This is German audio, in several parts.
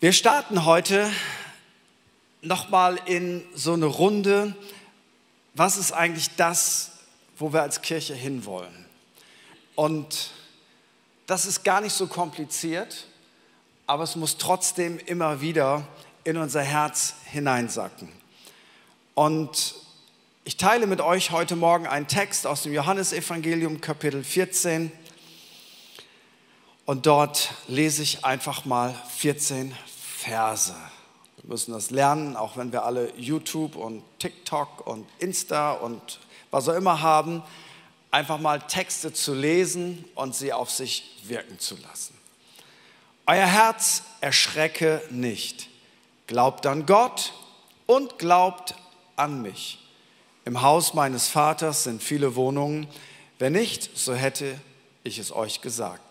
Wir starten heute nochmal in so eine Runde. Was ist eigentlich das, wo wir als Kirche hinwollen? Und das ist gar nicht so kompliziert, aber es muss trotzdem immer wieder in unser Herz hineinsacken. Und ich teile mit euch heute Morgen einen Text aus dem Johannesevangelium Kapitel 14. Und dort lese ich einfach mal 14 Verse. Wir müssen das lernen, auch wenn wir alle YouTube und TikTok und Insta und was auch immer haben, einfach mal Texte zu lesen und sie auf sich wirken zu lassen. Euer Herz erschrecke nicht. Glaubt an Gott und glaubt an mich. Im Haus meines Vaters sind viele Wohnungen. Wenn nicht, so hätte ich es euch gesagt.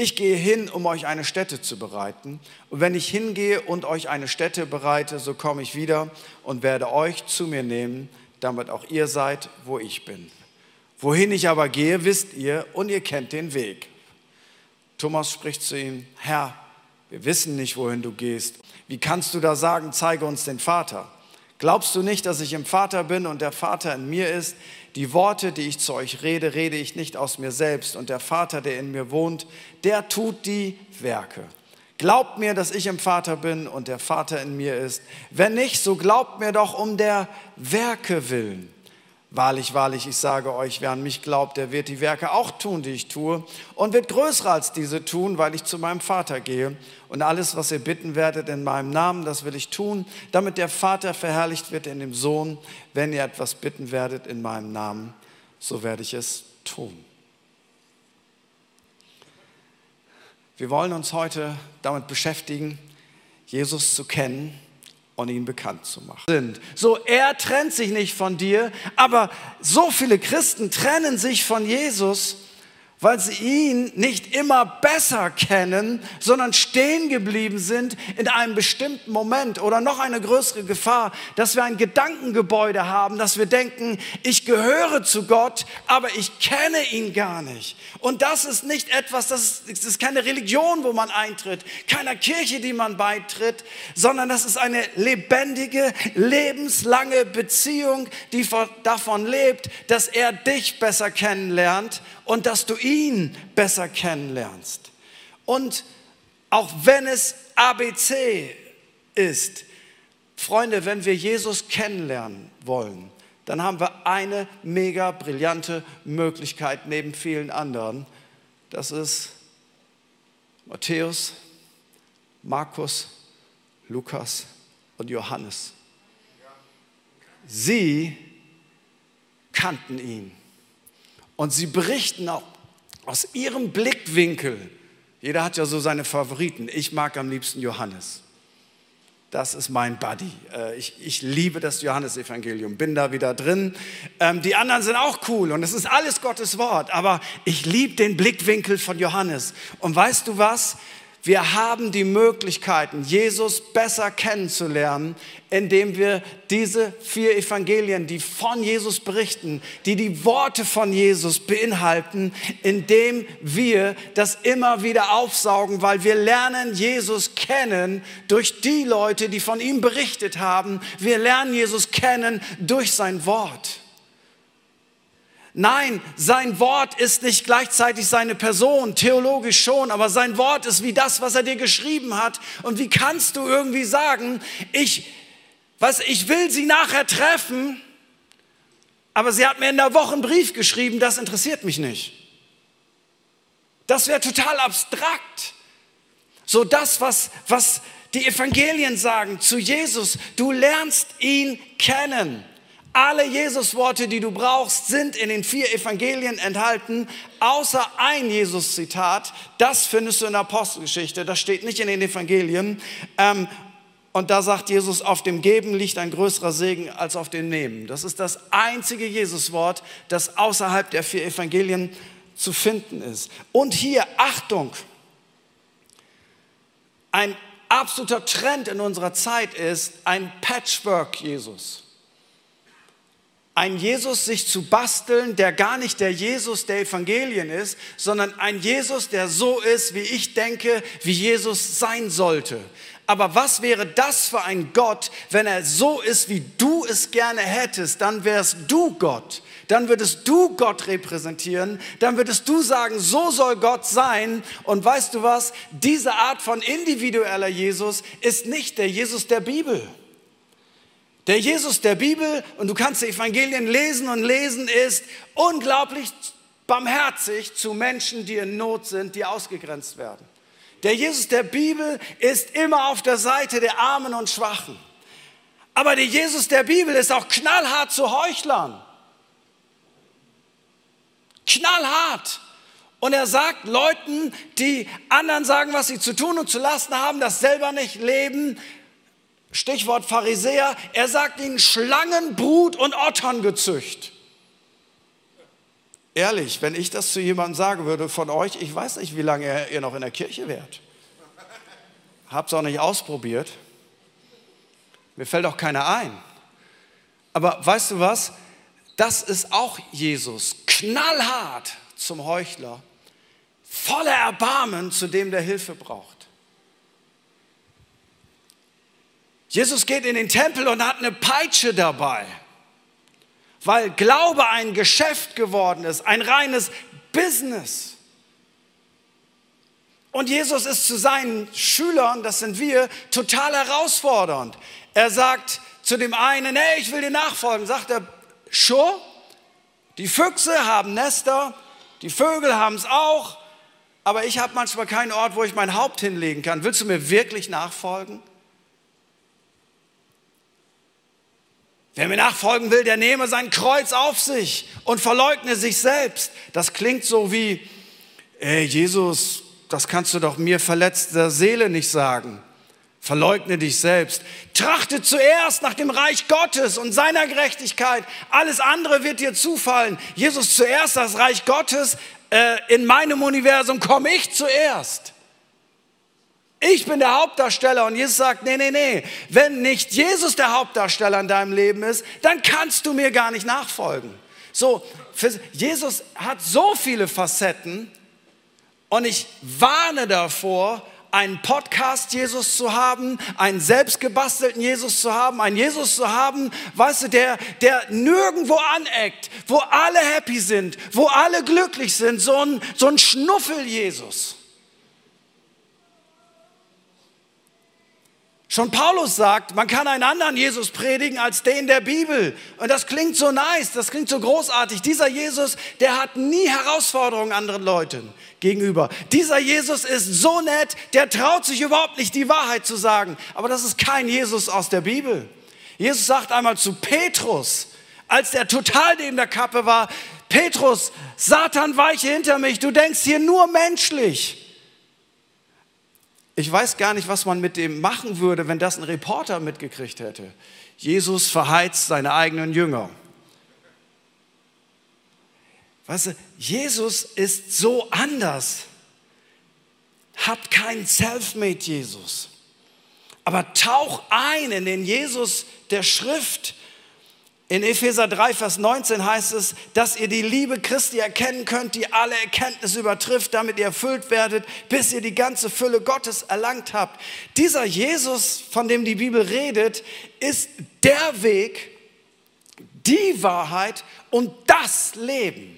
Ich gehe hin, um euch eine Stätte zu bereiten. Und wenn ich hingehe und euch eine Stätte bereite, so komme ich wieder und werde euch zu mir nehmen, damit auch ihr seid, wo ich bin. Wohin ich aber gehe, wisst ihr und ihr kennt den Weg. Thomas spricht zu ihm, Herr, wir wissen nicht, wohin du gehst. Wie kannst du da sagen, zeige uns den Vater? Glaubst du nicht, dass ich im Vater bin und der Vater in mir ist? Die Worte, die ich zu euch rede, rede ich nicht aus mir selbst. Und der Vater, der in mir wohnt, der tut die Werke. Glaubt mir, dass ich im Vater bin und der Vater in mir ist. Wenn nicht, so glaubt mir doch um der Werke willen. Wahrlich, wahrlich, ich sage euch, wer an mich glaubt, der wird die Werke auch tun, die ich tue, und wird größer als diese tun, weil ich zu meinem Vater gehe. Und alles, was ihr bitten werdet in meinem Namen, das will ich tun, damit der Vater verherrlicht wird in dem Sohn. Wenn ihr etwas bitten werdet in meinem Namen, so werde ich es tun. Wir wollen uns heute damit beschäftigen, Jesus zu kennen und ihn bekannt zu machen. Sind. So, er trennt sich nicht von dir, aber so viele Christen trennen sich von Jesus weil sie ihn nicht immer besser kennen, sondern stehen geblieben sind in einem bestimmten Moment oder noch eine größere Gefahr, dass wir ein Gedankengebäude haben, dass wir denken, ich gehöre zu Gott, aber ich kenne ihn gar nicht. Und das ist nicht etwas, das ist, das ist keine Religion, wo man eintritt, keiner Kirche, die man beitritt, sondern das ist eine lebendige, lebenslange Beziehung, die davon lebt, dass er dich besser kennenlernt und dass du ihn besser kennenlernst. Und auch wenn es ABC ist, Freunde, wenn wir Jesus kennenlernen wollen, dann haben wir eine mega brillante Möglichkeit neben vielen anderen. Das ist Matthäus, Markus, Lukas und Johannes. Sie kannten ihn. Und sie berichten auch aus ihrem Blickwinkel. Jeder hat ja so seine Favoriten. Ich mag am liebsten Johannes. Das ist mein Buddy. Äh, ich, ich liebe das Johannesevangelium, bin da wieder drin. Ähm, die anderen sind auch cool und es ist alles Gottes Wort, aber ich liebe den Blickwinkel von Johannes. Und weißt du was? Wir haben die Möglichkeiten, Jesus besser kennenzulernen, indem wir diese vier Evangelien, die von Jesus berichten, die die Worte von Jesus beinhalten, indem wir das immer wieder aufsaugen, weil wir lernen Jesus kennen durch die Leute, die von ihm berichtet haben. Wir lernen Jesus kennen durch sein Wort. Nein, sein Wort ist nicht gleichzeitig seine Person, theologisch schon, aber sein Wort ist wie das, was er dir geschrieben hat. Und wie kannst du irgendwie sagen, ich, was, ich will sie nachher treffen, aber sie hat mir in der Woche einen Brief geschrieben, das interessiert mich nicht. Das wäre total abstrakt. So das, was, was die Evangelien sagen zu Jesus, du lernst ihn kennen. Alle Jesus-Worte, die du brauchst, sind in den vier Evangelien enthalten, außer ein Jesus-Zitat. Das findest du in der Apostelgeschichte. Das steht nicht in den Evangelien. Ähm, und da sagt Jesus, auf dem Geben liegt ein größerer Segen als auf dem Nehmen. Das ist das einzige Jesus-Wort, das außerhalb der vier Evangelien zu finden ist. Und hier, Achtung, ein absoluter Trend in unserer Zeit ist ein Patchwork-Jesus ein Jesus sich zu basteln, der gar nicht der Jesus der Evangelien ist, sondern ein Jesus, der so ist, wie ich denke, wie Jesus sein sollte. Aber was wäre das für ein Gott, wenn er so ist, wie du es gerne hättest? Dann wärst du Gott. Dann würdest du Gott repräsentieren. Dann würdest du sagen, so soll Gott sein. Und weißt du was? Diese Art von individueller Jesus ist nicht der Jesus der Bibel. Der Jesus der Bibel, und du kannst die Evangelien lesen und lesen, ist unglaublich barmherzig zu Menschen, die in Not sind, die ausgegrenzt werden. Der Jesus der Bibel ist immer auf der Seite der Armen und Schwachen. Aber der Jesus der Bibel ist auch knallhart zu Heuchlern. Knallhart. Und er sagt Leuten, die anderen sagen, was sie zu tun und zu lassen haben, das selber nicht leben, Stichwort Pharisäer, er sagt ihnen Schlangenbrut und Otterngezücht. Ehrlich, wenn ich das zu jemandem sagen würde von euch, ich weiß nicht, wie lange ihr noch in der Kirche wärt. Hab's auch nicht ausprobiert. Mir fällt auch keiner ein. Aber weißt du was? Das ist auch Jesus. Knallhart zum Heuchler. Voller Erbarmen zu dem, der Hilfe braucht. Jesus geht in den Tempel und hat eine Peitsche dabei, weil Glaube ein Geschäft geworden ist, ein reines Business. Und Jesus ist zu seinen Schülern, das sind wir, total herausfordernd. Er sagt zu dem einen, hey, ich will dir nachfolgen, sagt er, schon, die Füchse haben Nester, die Vögel haben es auch, aber ich habe manchmal keinen Ort, wo ich mein Haupt hinlegen kann. Willst du mir wirklich nachfolgen? Wer mir nachfolgen will, der nehme sein Kreuz auf sich und verleugne sich selbst. Das klingt so wie, ey Jesus, das kannst du doch mir verletzter Seele nicht sagen. Verleugne dich selbst. Trachte zuerst nach dem Reich Gottes und seiner Gerechtigkeit. Alles andere wird dir zufallen. Jesus zuerst, das Reich Gottes. Äh, in meinem Universum komme ich zuerst. Ich bin der Hauptdarsteller und Jesus sagt, nee, nee, nee, wenn nicht Jesus der Hauptdarsteller in deinem Leben ist, dann kannst du mir gar nicht nachfolgen. So, Jesus hat so viele Facetten und ich warne davor, einen Podcast Jesus zu haben, einen selbstgebastelten Jesus zu haben, einen Jesus zu haben, weißt du, der, der nirgendwo aneckt, wo alle happy sind, wo alle glücklich sind, so ein, so ein Schnuffel-Jesus. Schon Paulus sagt, man kann einen anderen Jesus predigen als den der Bibel. Und das klingt so nice, das klingt so großartig. Dieser Jesus, der hat nie Herausforderungen anderen Leuten gegenüber. Dieser Jesus ist so nett, der traut sich überhaupt nicht die Wahrheit zu sagen. Aber das ist kein Jesus aus der Bibel. Jesus sagt einmal zu Petrus, als der total neben der Kappe war, Petrus, Satan weiche hinter mich, du denkst hier nur menschlich. Ich weiß gar nicht, was man mit dem machen würde, wenn das ein Reporter mitgekriegt hätte. Jesus verheizt seine eigenen Jünger. Weißt du, Jesus ist so anders. Habt keinen Selfmade Jesus. Aber tauch ein in den Jesus der Schrift in Epheser 3, Vers 19 heißt es, dass ihr die Liebe Christi erkennen könnt, die alle Erkenntnis übertrifft, damit ihr erfüllt werdet, bis ihr die ganze Fülle Gottes erlangt habt. Dieser Jesus, von dem die Bibel redet, ist der Weg, die Wahrheit und das Leben.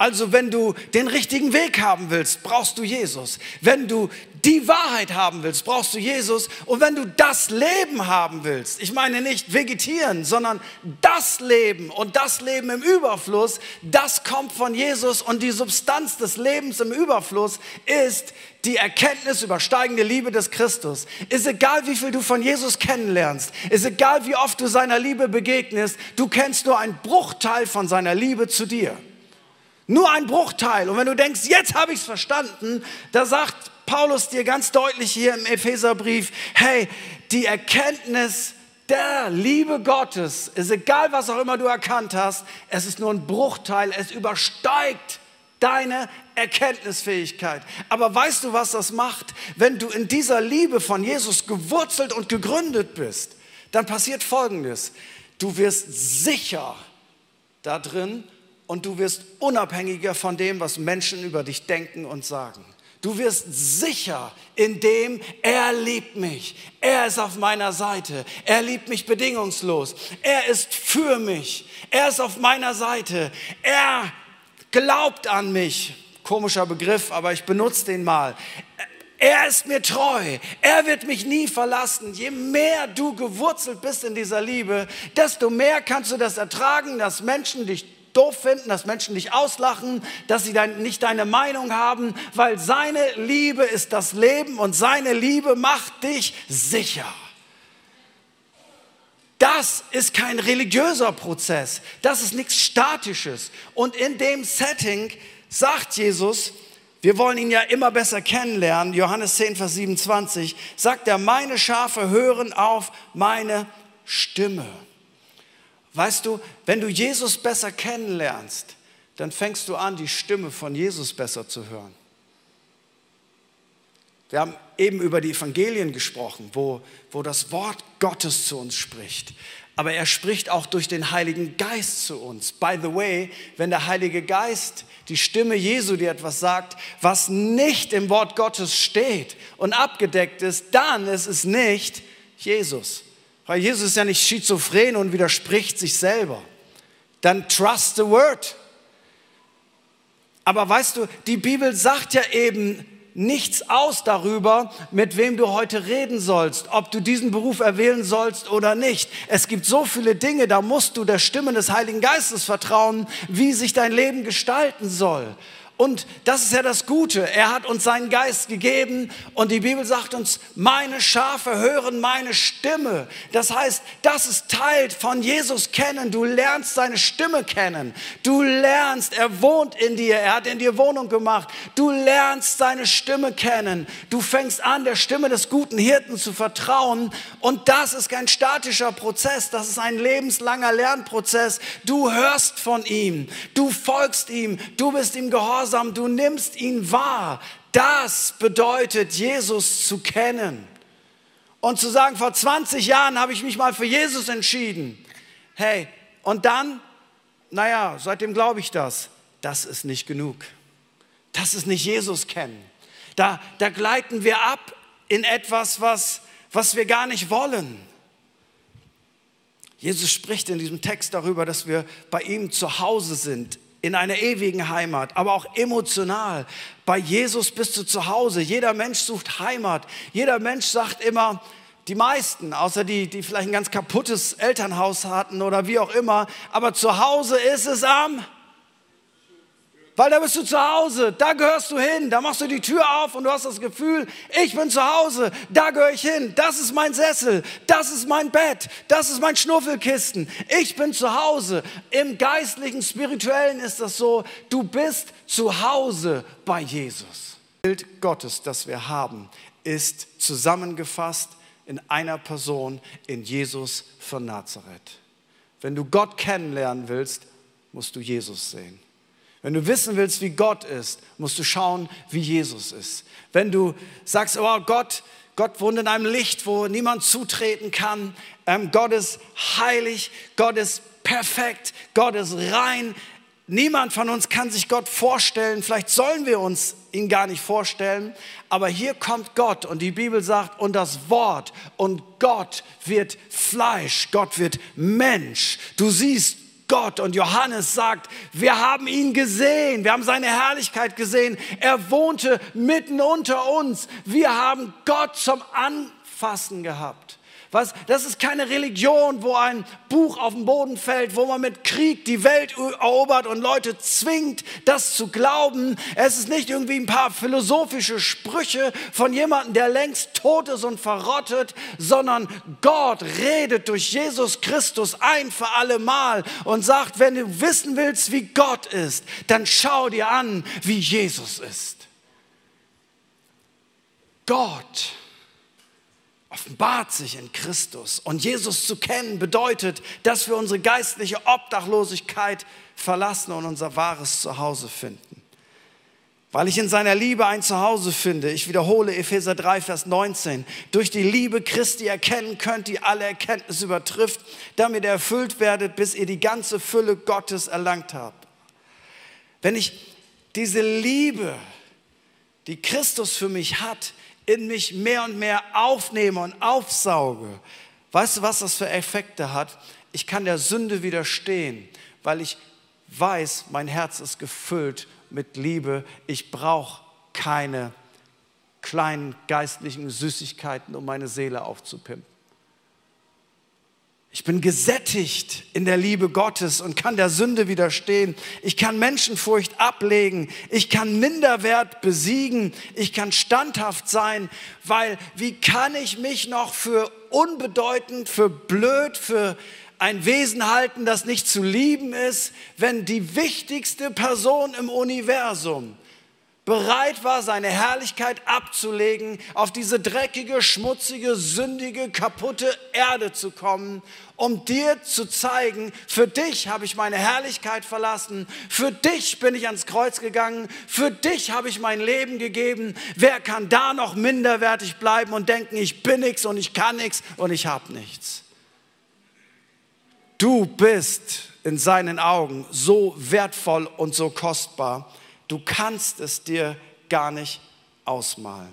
Also wenn du den richtigen Weg haben willst, brauchst du Jesus. Wenn du die Wahrheit haben willst, brauchst du Jesus. Und wenn du das Leben haben willst, ich meine nicht vegetieren, sondern das Leben und das Leben im Überfluss, das kommt von Jesus und die Substanz des Lebens im Überfluss ist die Erkenntnis über steigende Liebe des Christus. Ist egal, wie viel du von Jesus kennenlernst, ist egal, wie oft du seiner Liebe begegnest, du kennst nur einen Bruchteil von seiner Liebe zu dir. Nur ein Bruchteil. Und wenn du denkst, jetzt habe ich es verstanden, da sagt Paulus dir ganz deutlich hier im Epheserbrief, hey, die Erkenntnis der Liebe Gottes ist egal, was auch immer du erkannt hast, es ist nur ein Bruchteil, es übersteigt deine Erkenntnisfähigkeit. Aber weißt du, was das macht? Wenn du in dieser Liebe von Jesus gewurzelt und gegründet bist, dann passiert Folgendes. Du wirst sicher da drin und du wirst unabhängiger von dem, was Menschen über dich denken und sagen. Du wirst sicher, indem er liebt mich. Er ist auf meiner Seite. Er liebt mich bedingungslos. Er ist für mich. Er ist auf meiner Seite. Er glaubt an mich. Komischer Begriff, aber ich benutze den mal. Er ist mir treu. Er wird mich nie verlassen. Je mehr du gewurzelt bist in dieser Liebe, desto mehr kannst du das ertragen, dass Menschen dich doof finden, dass Menschen dich auslachen, dass sie dein, nicht deine Meinung haben, weil seine Liebe ist das Leben und seine Liebe macht dich sicher. Das ist kein religiöser Prozess, das ist nichts Statisches. Und in dem Setting sagt Jesus, wir wollen ihn ja immer besser kennenlernen, Johannes 10, Vers 27, sagt er, meine Schafe hören auf meine Stimme. Weißt du, wenn du Jesus besser kennenlernst, dann fängst du an, die Stimme von Jesus besser zu hören. Wir haben eben über die Evangelien gesprochen, wo, wo das Wort Gottes zu uns spricht. Aber er spricht auch durch den Heiligen Geist zu uns. By the way, wenn der Heilige Geist, die Stimme Jesu dir etwas sagt, was nicht im Wort Gottes steht und abgedeckt ist, dann ist es nicht Jesus. Weil Jesus ist ja nicht schizophren und widerspricht sich selber. Dann trust the word. Aber weißt du, die Bibel sagt ja eben nichts aus darüber, mit wem du heute reden sollst, ob du diesen Beruf erwählen sollst oder nicht. Es gibt so viele Dinge, da musst du der Stimme des Heiligen Geistes vertrauen, wie sich dein Leben gestalten soll. Und das ist ja das Gute. Er hat uns seinen Geist gegeben und die Bibel sagt uns, meine Schafe hören meine Stimme. Das heißt, das ist Teil von Jesus kennen. Du lernst seine Stimme kennen. Du lernst, er wohnt in dir. Er hat in dir Wohnung gemacht. Du lernst seine Stimme kennen. Du fängst an, der Stimme des guten Hirten zu vertrauen. Und das ist kein statischer Prozess. Das ist ein lebenslanger Lernprozess. Du hörst von ihm. Du folgst ihm. Du bist ihm gehorsam Gehorsam, du nimmst ihn wahr. Das bedeutet, Jesus zu kennen. Und zu sagen, vor 20 Jahren habe ich mich mal für Jesus entschieden. Hey, und dann, naja, seitdem glaube ich das. Das ist nicht genug. Das ist nicht Jesus kennen. Da, da gleiten wir ab in etwas, was, was wir gar nicht wollen. Jesus spricht in diesem Text darüber, dass wir bei ihm zu Hause sind, in einer ewigen Heimat, aber auch emotional. Bei Jesus bist du zu Hause. Jeder Mensch sucht Heimat. Jeder Mensch sagt immer, die meisten, außer die, die vielleicht ein ganz kaputtes Elternhaus hatten oder wie auch immer, aber zu Hause ist es am weil da bist du zu Hause, da gehörst du hin, da machst du die Tür auf und du hast das Gefühl, ich bin zu Hause, da gehöre ich hin, das ist mein Sessel, das ist mein Bett, das ist mein Schnuffelkisten, ich bin zu Hause. Im geistlichen, spirituellen ist das so, du bist zu Hause bei Jesus. Das Bild Gottes, das wir haben, ist zusammengefasst in einer Person, in Jesus von Nazareth. Wenn du Gott kennenlernen willst, musst du Jesus sehen. Wenn du wissen willst, wie Gott ist, musst du schauen, wie Jesus ist. Wenn du sagst, oh Gott, Gott wohnt in einem Licht, wo niemand zutreten kann. Ähm, Gott ist heilig, Gott ist perfekt, Gott ist rein. Niemand von uns kann sich Gott vorstellen. Vielleicht sollen wir uns ihn gar nicht vorstellen. Aber hier kommt Gott und die Bibel sagt, und das Wort und Gott wird Fleisch, Gott wird Mensch. Du siehst Gott. Und Johannes sagt, wir haben ihn gesehen, wir haben seine Herrlichkeit gesehen. Er wohnte mitten unter uns. Wir haben Gott zum Anfassen gehabt. Was, das ist keine Religion, wo ein Buch auf den Boden fällt, wo man mit Krieg die Welt erobert und Leute zwingt, das zu glauben. Es ist nicht irgendwie ein paar philosophische Sprüche von jemandem, der längst tot ist und verrottet, sondern Gott redet durch Jesus Christus ein für alle Mal und sagt, wenn du wissen willst, wie Gott ist, dann schau dir an, wie Jesus ist. Gott offenbart sich in Christus. Und Jesus zu kennen bedeutet, dass wir unsere geistliche Obdachlosigkeit verlassen und unser wahres Zuhause finden. Weil ich in seiner Liebe ein Zuhause finde. Ich wiederhole Epheser 3, Vers 19. Durch die Liebe Christi erkennen könnt, die alle Erkenntnis übertrifft, damit ihr erfüllt werdet, bis ihr die ganze Fülle Gottes erlangt habt. Wenn ich diese Liebe die Christus für mich hat, in mich mehr und mehr aufnehme und aufsauge, weißt du, was das für Effekte hat? Ich kann der Sünde widerstehen, weil ich weiß, mein Herz ist gefüllt mit Liebe. Ich brauche keine kleinen geistlichen Süßigkeiten, um meine Seele aufzupimpen. Ich bin gesättigt in der Liebe Gottes und kann der Sünde widerstehen. Ich kann Menschenfurcht ablegen. Ich kann Minderwert besiegen. Ich kann standhaft sein, weil wie kann ich mich noch für unbedeutend, für blöd, für ein Wesen halten, das nicht zu lieben ist, wenn die wichtigste Person im Universum bereit war, seine Herrlichkeit abzulegen, auf diese dreckige, schmutzige, sündige, kaputte Erde zu kommen, um dir zu zeigen, für dich habe ich meine Herrlichkeit verlassen, für dich bin ich ans Kreuz gegangen, für dich habe ich mein Leben gegeben. Wer kann da noch minderwertig bleiben und denken, ich bin nichts und ich kann nichts und ich habe nichts? Du bist in seinen Augen so wertvoll und so kostbar Du kannst es dir gar nicht ausmalen.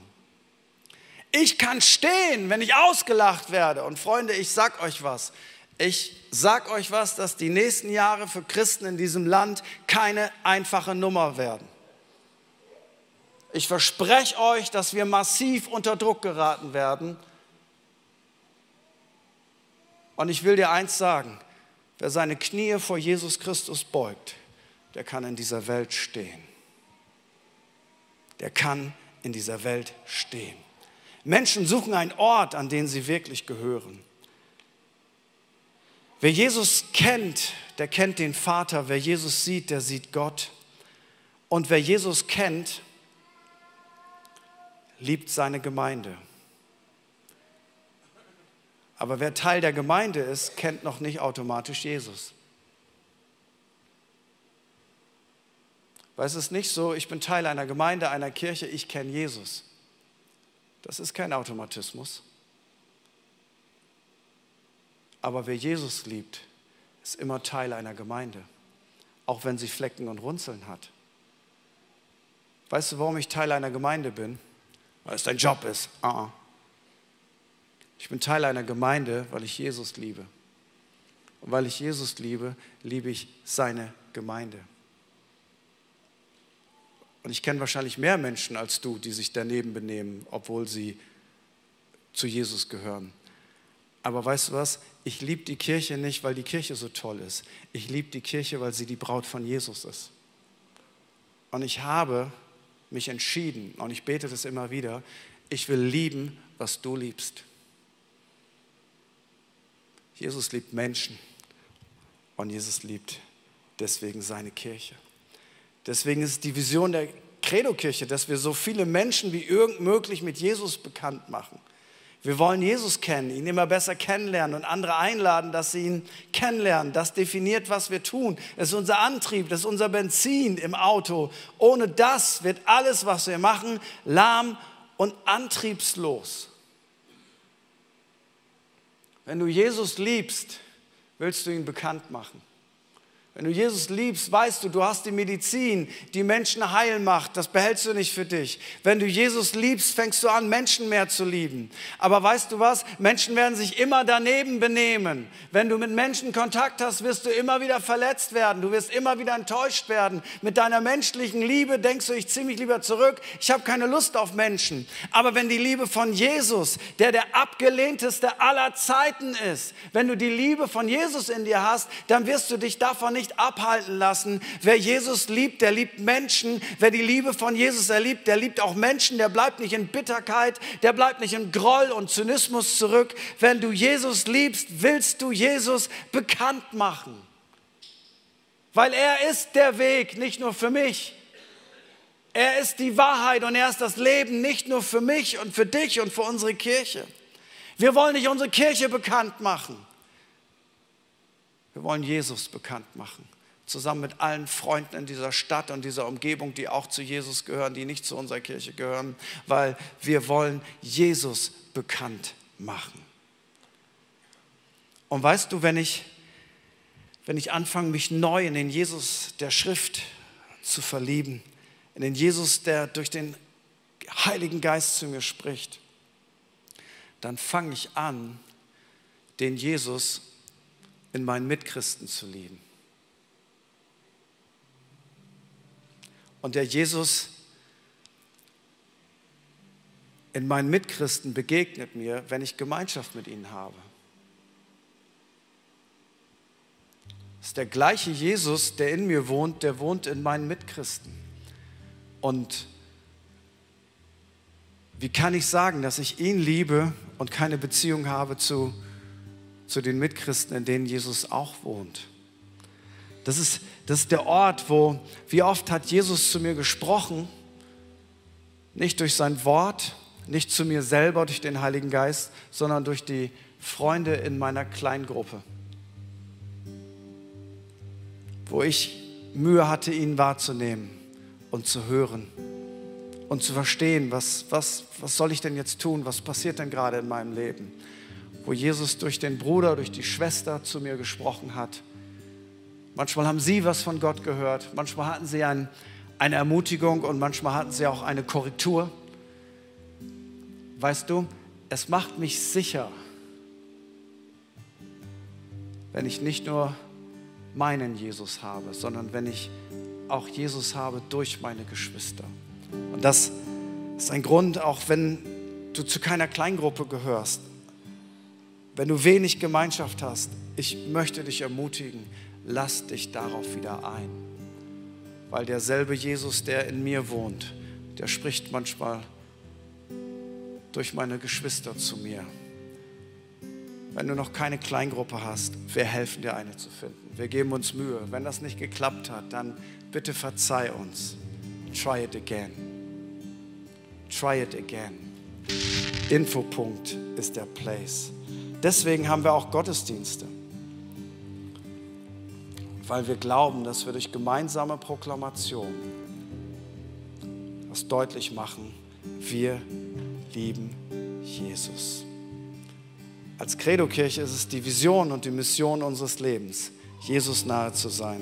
Ich kann stehen, wenn ich ausgelacht werde. Und Freunde, ich sag euch was. Ich sag euch was, dass die nächsten Jahre für Christen in diesem Land keine einfache Nummer werden. Ich verspreche euch, dass wir massiv unter Druck geraten werden. Und ich will dir eins sagen, wer seine Knie vor Jesus Christus beugt, der kann in dieser Welt stehen der kann in dieser Welt stehen. Menschen suchen einen Ort, an den sie wirklich gehören. Wer Jesus kennt, der kennt den Vater. Wer Jesus sieht, der sieht Gott. Und wer Jesus kennt, liebt seine Gemeinde. Aber wer Teil der Gemeinde ist, kennt noch nicht automatisch Jesus. Weil es ist nicht so, ich bin Teil einer Gemeinde, einer Kirche, ich kenne Jesus. Das ist kein Automatismus. Aber wer Jesus liebt, ist immer Teil einer Gemeinde, auch wenn sie Flecken und Runzeln hat. Weißt du, warum ich Teil einer Gemeinde bin? Weil es dein Job ist. Uh -uh. Ich bin Teil einer Gemeinde, weil ich Jesus liebe. Und weil ich Jesus liebe, liebe ich seine Gemeinde. Und ich kenne wahrscheinlich mehr Menschen als du, die sich daneben benehmen, obwohl sie zu Jesus gehören. Aber weißt du was? Ich liebe die Kirche nicht, weil die Kirche so toll ist. Ich liebe die Kirche, weil sie die Braut von Jesus ist. Und ich habe mich entschieden, und ich bete das immer wieder, ich will lieben, was du liebst. Jesus liebt Menschen und Jesus liebt deswegen seine Kirche. Deswegen ist die Vision der Credo-Kirche, dass wir so viele Menschen wie irgend möglich mit Jesus bekannt machen. Wir wollen Jesus kennen, ihn immer besser kennenlernen und andere einladen, dass sie ihn kennenlernen. Das definiert, was wir tun. Das ist unser Antrieb, das ist unser Benzin im Auto. Ohne das wird alles, was wir machen, lahm und antriebslos. Wenn du Jesus liebst, willst du ihn bekannt machen. Wenn du Jesus liebst, weißt du, du hast die Medizin, die Menschen heil macht. Das behältst du nicht für dich. Wenn du Jesus liebst, fängst du an, Menschen mehr zu lieben. Aber weißt du was? Menschen werden sich immer daneben benehmen. Wenn du mit Menschen Kontakt hast, wirst du immer wieder verletzt werden. Du wirst immer wieder enttäuscht werden. Mit deiner menschlichen Liebe denkst du, ich ziehe mich lieber zurück. Ich habe keine Lust auf Menschen. Aber wenn die Liebe von Jesus, der der abgelehnteste aller Zeiten ist, wenn du die Liebe von Jesus in dir hast, dann wirst du dich davon nicht nicht abhalten lassen. Wer Jesus liebt, der liebt Menschen. Wer die Liebe von Jesus erliebt, der liebt auch Menschen. Der bleibt nicht in Bitterkeit, der bleibt nicht in Groll und Zynismus zurück. Wenn du Jesus liebst, willst du Jesus bekannt machen. Weil er ist der Weg, nicht nur für mich. Er ist die Wahrheit und er ist das Leben, nicht nur für mich und für dich und für unsere Kirche. Wir wollen nicht unsere Kirche bekannt machen. Wir wollen Jesus bekannt machen. Zusammen mit allen Freunden in dieser Stadt und dieser Umgebung, die auch zu Jesus gehören, die nicht zu unserer Kirche gehören, weil wir wollen Jesus bekannt machen. Und weißt du, wenn ich, wenn ich anfange, mich neu in den Jesus der Schrift zu verlieben, in den Jesus, der durch den Heiligen Geist zu mir spricht, dann fange ich an, den Jesus in meinen Mitchristen zu lieben. Und der Jesus in meinen Mitchristen begegnet mir, wenn ich Gemeinschaft mit ihnen habe. Es ist der gleiche Jesus, der in mir wohnt, der wohnt in meinen Mitchristen. Und wie kann ich sagen, dass ich ihn liebe und keine Beziehung habe zu, zu den Mitchristen, in denen Jesus auch wohnt? Das ist, das ist der Ort, wo, wie oft hat Jesus zu mir gesprochen, nicht durch sein Wort, nicht zu mir selber durch den Heiligen Geist, sondern durch die Freunde in meiner Kleingruppe, wo ich Mühe hatte, ihn wahrzunehmen und zu hören und zu verstehen, was, was, was soll ich denn jetzt tun, was passiert denn gerade in meinem Leben, wo Jesus durch den Bruder, durch die Schwester zu mir gesprochen hat. Manchmal haben sie was von Gott gehört, manchmal hatten sie ein, eine Ermutigung und manchmal hatten sie auch eine Korrektur. Weißt du, es macht mich sicher, wenn ich nicht nur meinen Jesus habe, sondern wenn ich auch Jesus habe durch meine Geschwister. Und das ist ein Grund, auch wenn du zu keiner Kleingruppe gehörst, wenn du wenig Gemeinschaft hast, ich möchte dich ermutigen, lass dich darauf wieder ein. Weil derselbe Jesus, der in mir wohnt, der spricht manchmal durch meine Geschwister zu mir. Wenn du noch keine Kleingruppe hast, wir helfen dir eine zu finden. Wir geben uns Mühe. Wenn das nicht geklappt hat, dann bitte verzeih uns. Try it again. Try it again. Infopunkt ist der Place. Deswegen haben wir auch Gottesdienste. Weil wir glauben, dass wir durch gemeinsame Proklamation das deutlich machen, wir lieben Jesus. Als Credo-Kirche ist es die Vision und die Mission unseres Lebens, Jesus nahe zu sein.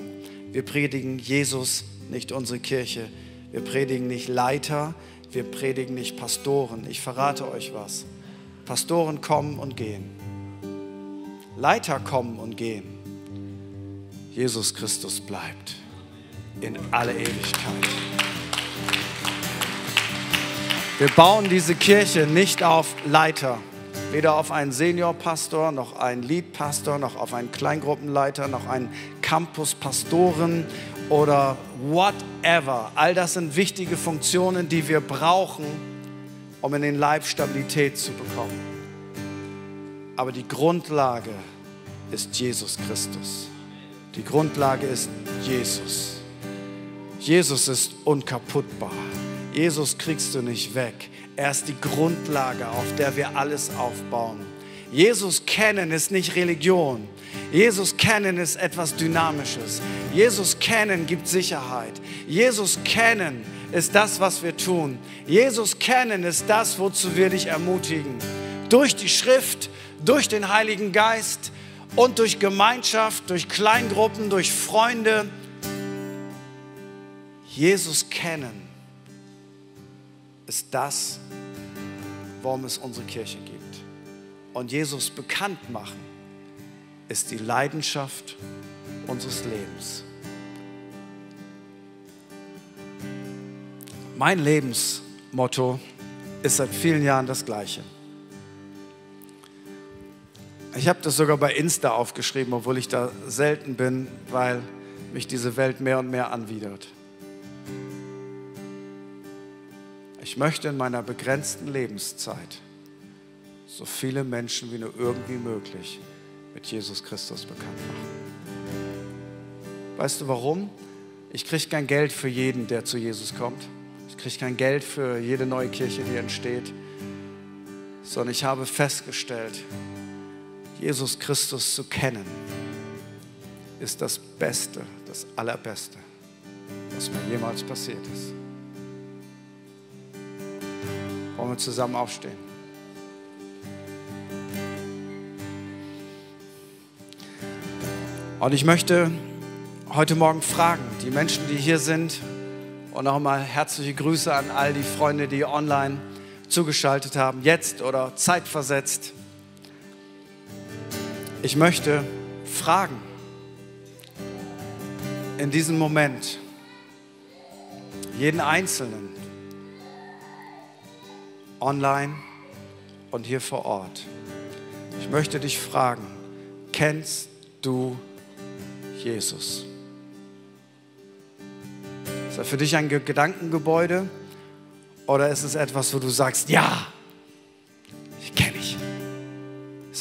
Wir predigen Jesus, nicht unsere Kirche. Wir predigen nicht Leiter, wir predigen nicht Pastoren. Ich verrate euch was. Pastoren kommen und gehen. Leiter kommen und gehen. Jesus Christus bleibt in alle Ewigkeit. Wir bauen diese Kirche nicht auf Leiter, weder auf einen Seniorpastor, noch einen Leadpastor, noch auf einen Kleingruppenleiter, noch einen Campuspastoren oder whatever. All das sind wichtige Funktionen, die wir brauchen, um in den Leib Stabilität zu bekommen. Aber die Grundlage ist Jesus Christus. Die Grundlage ist Jesus. Jesus ist unkaputtbar. Jesus kriegst du nicht weg. Er ist die Grundlage, auf der wir alles aufbauen. Jesus kennen ist nicht Religion. Jesus kennen ist etwas Dynamisches. Jesus kennen gibt Sicherheit. Jesus kennen ist das, was wir tun. Jesus kennen ist das, wozu wir dich ermutigen. Durch die Schrift, durch den Heiligen Geist und durch Gemeinschaft, durch Kleingruppen, durch Freunde. Jesus kennen ist das, warum es unsere Kirche gibt. Und Jesus bekannt machen ist die Leidenschaft unseres Lebens. Mein Lebensmotto ist seit vielen Jahren das gleiche. Ich habe das sogar bei Insta aufgeschrieben, obwohl ich da selten bin, weil mich diese Welt mehr und mehr anwidert. Ich möchte in meiner begrenzten Lebenszeit so viele Menschen wie nur irgendwie möglich mit Jesus Christus bekannt machen. Weißt du warum? Ich kriege kein Geld für jeden, der zu Jesus kommt. Ich kriege kein Geld für jede neue Kirche, die entsteht, sondern ich habe festgestellt, Jesus Christus zu kennen, ist das Beste, das Allerbeste, was mir jemals passiert ist. Wollen wir zusammen aufstehen? Und ich möchte heute Morgen fragen, die Menschen, die hier sind Und nochmal herzliche Grüße an all die Freunde, die online zugeschaltet haben, jetzt oder zeitversetzt. Ich möchte fragen, in diesem Moment, jeden Einzelnen, online und hier vor Ort. Ich möchte dich fragen, kennst du Jesus? Ist er für dich ein Gedankengebäude oder ist es etwas, wo du sagst, ja,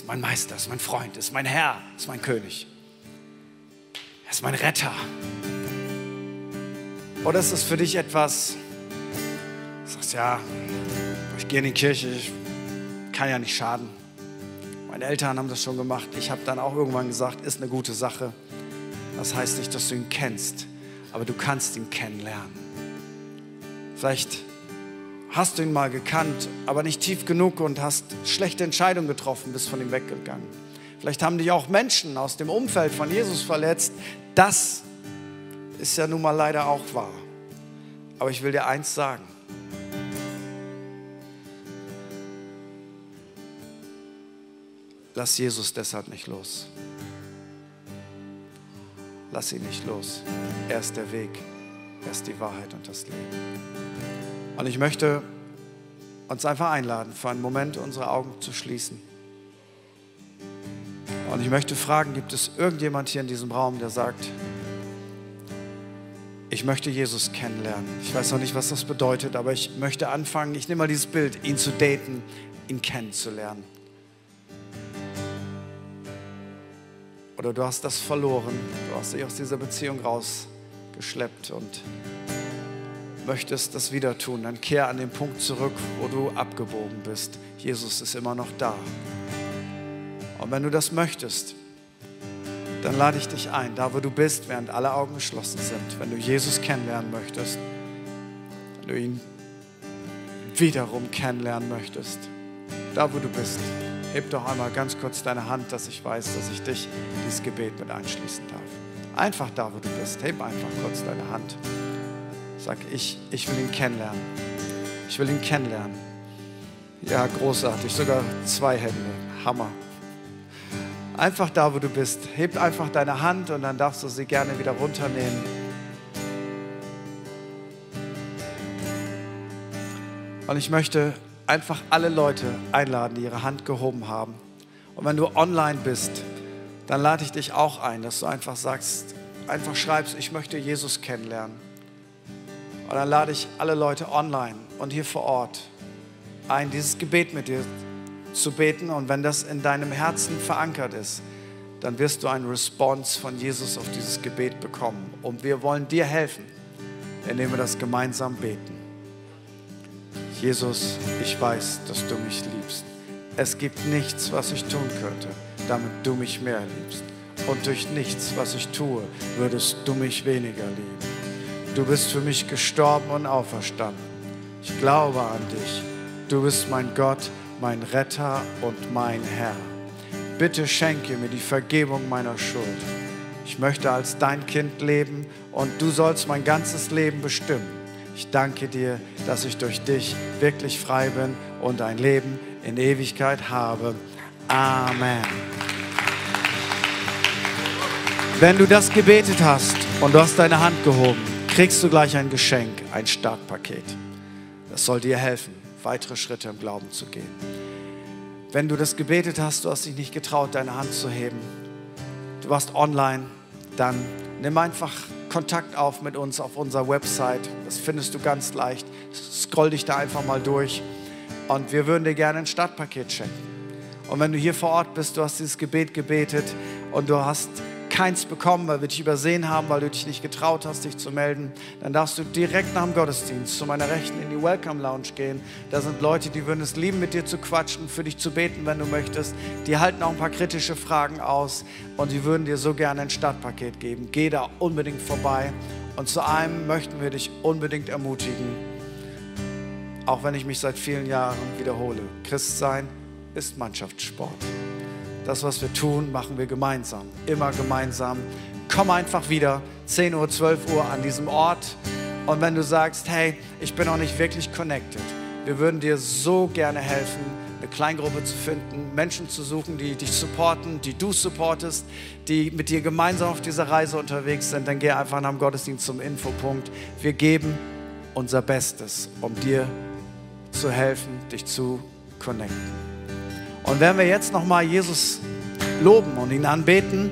Mein Meister, ist mein Freund, ist mein Herr, ist mein König. Er ist mein Retter. Oder ist es für dich etwas, du sagst, ja, ich gehe in die Kirche, ich kann ja nicht schaden. Meine Eltern haben das schon gemacht. Ich habe dann auch irgendwann gesagt, ist eine gute Sache. Das heißt nicht, dass du ihn kennst, aber du kannst ihn kennenlernen. Vielleicht hast du ihn mal gekannt, aber nicht tief genug und hast schlechte Entscheidungen getroffen, bist von ihm weggegangen. Vielleicht haben dich auch Menschen aus dem Umfeld von Jesus verletzt. Das ist ja nun mal leider auch wahr. Aber ich will dir eins sagen. Lass Jesus deshalb nicht los. Lass ihn nicht los. Er ist der Weg, er ist die Wahrheit und das Leben. Und ich möchte uns einfach einladen, für einen Moment unsere Augen zu schließen. Und ich möchte fragen, gibt es irgendjemand hier in diesem Raum, der sagt, ich möchte Jesus kennenlernen. Ich weiß noch nicht, was das bedeutet, aber ich möchte anfangen, ich nehme mal dieses Bild, ihn zu daten, ihn kennenzulernen. Oder du hast das verloren, du hast dich aus dieser Beziehung rausgeschleppt und möchtest das wieder tun, dann kehr an den Punkt zurück, wo du abgebogen bist. Jesus ist immer noch da. Und wenn du das möchtest, dann lade ich dich ein, da wo du bist, während alle Augen geschlossen sind, wenn du Jesus kennenlernen möchtest, wenn du ihn wiederum kennenlernen möchtest, da wo du bist, heb doch einmal ganz kurz deine Hand, dass ich weiß, dass ich dich in dieses Gebet mit einschließen darf. Einfach da, wo du bist, heb einfach kurz deine Hand. Sag, ich, ich will ihn kennenlernen. Ich will ihn kennenlernen. Ja, großartig. Sogar zwei Hände. Hammer. Einfach da, wo du bist. Heb einfach deine Hand und dann darfst du sie gerne wieder runternehmen. Und ich möchte einfach alle Leute einladen, die ihre Hand gehoben haben. Und wenn du online bist, dann lade ich dich auch ein, dass du einfach sagst, einfach schreibst, ich möchte Jesus kennenlernen. Und dann lade ich alle Leute online und hier vor Ort ein, dieses Gebet mit dir zu beten. Und wenn das in deinem Herzen verankert ist, dann wirst du einen Response von Jesus auf dieses Gebet bekommen. Und wir wollen dir helfen, indem wir das gemeinsam beten. Jesus, ich weiß, dass du mich liebst. Es gibt nichts, was ich tun könnte, damit du mich mehr liebst. Und durch nichts, was ich tue, würdest du mich weniger lieben. Du bist für mich gestorben und auferstanden. Ich glaube an dich. Du bist mein Gott, mein Retter und mein Herr. Bitte schenke mir die Vergebung meiner Schuld. Ich möchte als dein Kind leben und du sollst mein ganzes Leben bestimmen. Ich danke dir, dass ich durch dich wirklich frei bin und ein Leben in Ewigkeit habe. Amen. Wenn du das gebetet hast und du hast deine Hand gehoben, kriegst du gleich ein Geschenk, ein Startpaket. Das soll dir helfen, weitere Schritte im Glauben zu gehen. Wenn du das gebetet hast, du hast dich nicht getraut, deine Hand zu heben, du warst online, dann nimm einfach Kontakt auf mit uns auf unserer Website. Das findest du ganz leicht. Scroll dich da einfach mal durch und wir würden dir gerne ein Startpaket schenken. Und wenn du hier vor Ort bist, du hast dieses Gebet gebetet und du hast keins bekommen, weil wir dich übersehen haben, weil du dich nicht getraut hast, dich zu melden, dann darfst du direkt nach dem Gottesdienst zu meiner Rechten in die Welcome Lounge gehen. Da sind Leute, die würden es lieben, mit dir zu quatschen, für dich zu beten, wenn du möchtest. Die halten auch ein paar kritische Fragen aus und die würden dir so gerne ein Stadtpaket geben. Geh da unbedingt vorbei. Und zu einem möchten wir dich unbedingt ermutigen, auch wenn ich mich seit vielen Jahren wiederhole. Christsein ist Mannschaftssport. Das, was wir tun, machen wir gemeinsam. Immer gemeinsam. Komm einfach wieder, 10 Uhr, 12 Uhr an diesem Ort. Und wenn du sagst, hey, ich bin noch nicht wirklich connected, wir würden dir so gerne helfen, eine Kleingruppe zu finden, Menschen zu suchen, die dich supporten, die du supportest, die mit dir gemeinsam auf dieser Reise unterwegs sind, dann geh einfach nach dem Gottesdienst zum Infopunkt. Wir geben unser Bestes, um dir zu helfen, dich zu connecten. Und wenn wir jetzt nochmal Jesus loben und ihn anbeten,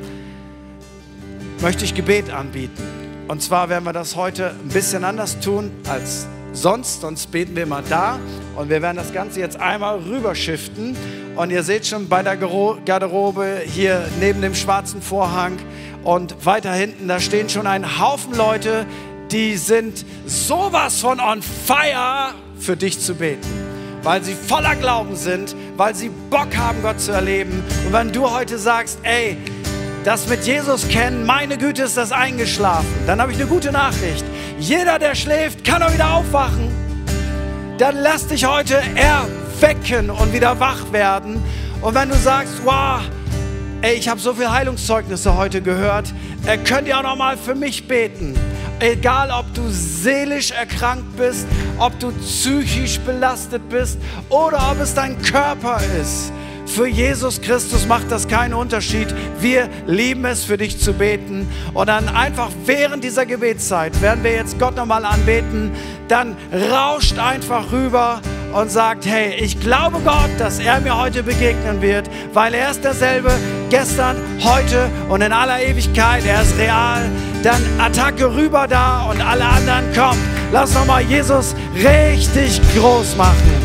möchte ich Gebet anbieten. Und zwar werden wir das heute ein bisschen anders tun als sonst, sonst beten wir mal da und wir werden das Ganze jetzt einmal rüberschiften. Und ihr seht schon bei der Garderobe hier neben dem schwarzen Vorhang und weiter hinten, da stehen schon ein Haufen Leute, die sind sowas von on fire für dich zu beten. Weil sie voller Glauben sind, weil sie Bock haben, Gott zu erleben. Und wenn du heute sagst, ey, das mit Jesus kennen, meine Güte ist das eingeschlafen, dann habe ich eine gute Nachricht. Jeder, der schläft, kann auch wieder aufwachen. Dann lass dich heute erwecken und wieder wach werden. Und wenn du sagst, wow, ey, ich habe so viele Heilungszeugnisse heute gehört, äh, könnt ihr auch noch mal für mich beten. Egal, ob du seelisch erkrankt bist, ob du psychisch belastet bist oder ob es dein Körper ist. Für Jesus Christus macht das keinen Unterschied. Wir lieben es, für dich zu beten. Und dann einfach während dieser Gebetszeit werden wir jetzt Gott nochmal anbeten. Dann rauscht einfach rüber und sagt, hey, ich glaube Gott, dass er mir heute begegnen wird, weil er ist derselbe gestern, heute und in aller Ewigkeit. Er ist real. Dann Attacke rüber da und alle anderen kommt. Lass nochmal Jesus richtig groß machen.